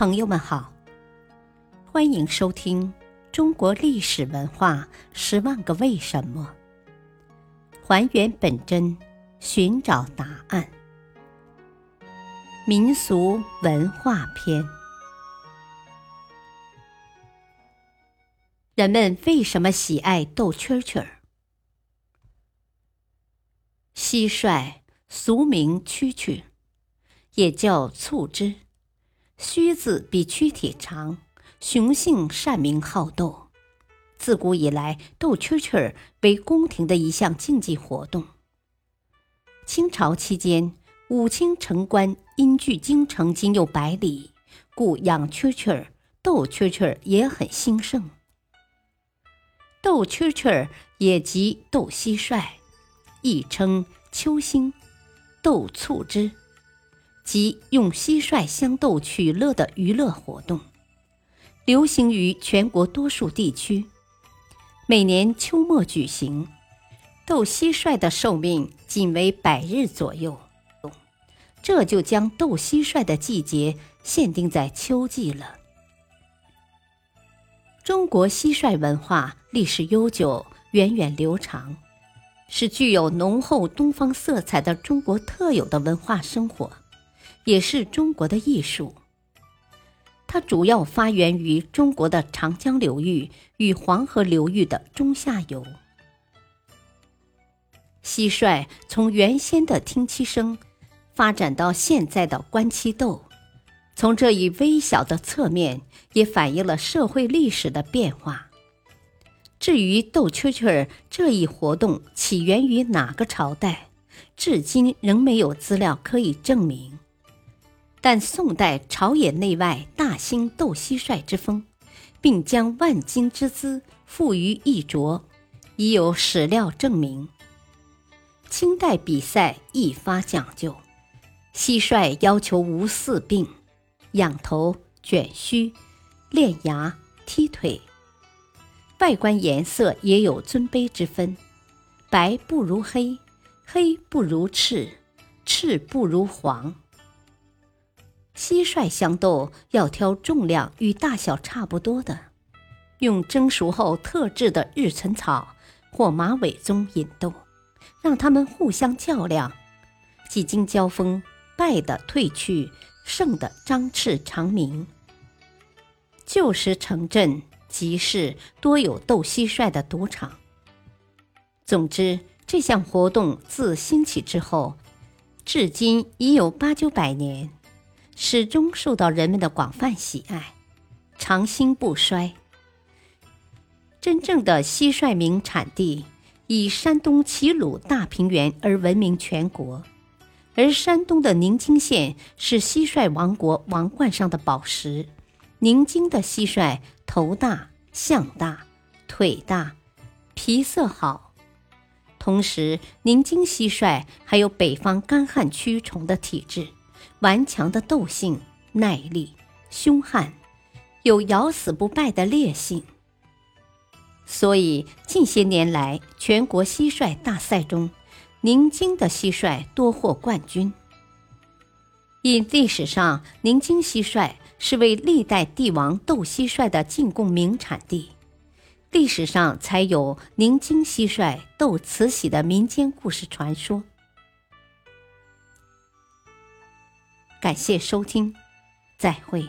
朋友们好，欢迎收听《中国历史文化十万个为什么》，还原本真，寻找答案。民俗文化篇：人们为什么喜爱斗蛐蛐儿？蟋蟀俗名蛐蛐，也叫促织。须字比躯体长，雄性善鸣好斗。自古以来，斗蛐蛐儿为宫廷的一项竞技活动。清朝期间，武清城关因距京城仅有百里，故养蛐蛐儿、斗蛐蛐儿也很兴盛。斗蛐蛐儿也即斗蟋蟀，亦称秋兴、斗促织。即用蟋蟀相斗取乐的娱乐活动，流行于全国多数地区。每年秋末举行。斗蟋蟀的寿命仅为百日左右，这就将斗蟋蟀的季节限定在秋季了。中国蟋蟀文化历史悠久、源远流长，是具有浓厚东方色彩的中国特有的文化生活。也是中国的艺术。它主要发源于中国的长江流域与黄河流域的中下游。蟋蟀从原先的听七声，发展到现在的观七斗，从这一微小的侧面，也反映了社会历史的变化。至于斗蛐蛐儿这一活动起源于哪个朝代，至今仍没有资料可以证明。但宋代朝野内外大兴斗蟋蟀之风，并将万金之姿付于一着，已有史料证明。清代比赛亦发讲究，蟋蟀要求无四病：仰头、卷须、练牙、踢腿。外观颜色也有尊卑之分，白不如黑，黑不如赤，赤不如黄。蟋蟀相斗要挑重量与大小差不多的，用蒸熟后特制的日存草或马尾棕引斗，让他们互相较量。几经交锋，败的退去，胜的张翅长鸣。旧时城镇集市多有斗蟋蟀的赌场。总之，这项活动自兴起之后，至今已有八九百年。始终受到人们的广泛喜爱，长兴不衰。真正的蟋蟀名产地以山东齐鲁大平原而闻名全国，而山东的宁津县是蟋蟀王国王冠上的宝石。宁津的蟋蟀头大、象大、腿大、皮色好，同时宁津蟋蟀还有北方干旱驱虫的体质。顽强的斗性、耐力、凶悍，有咬死不败的烈性。所以近些年来，全国蟋蟀大赛中，宁津的蟋蟀多获冠军。因历史上宁津蟋蟀是为历代帝王斗蟋蟀的进贡名产地，历史上才有宁津蟋蟀斗慈禧的民间故事传说。感谢收听，再会。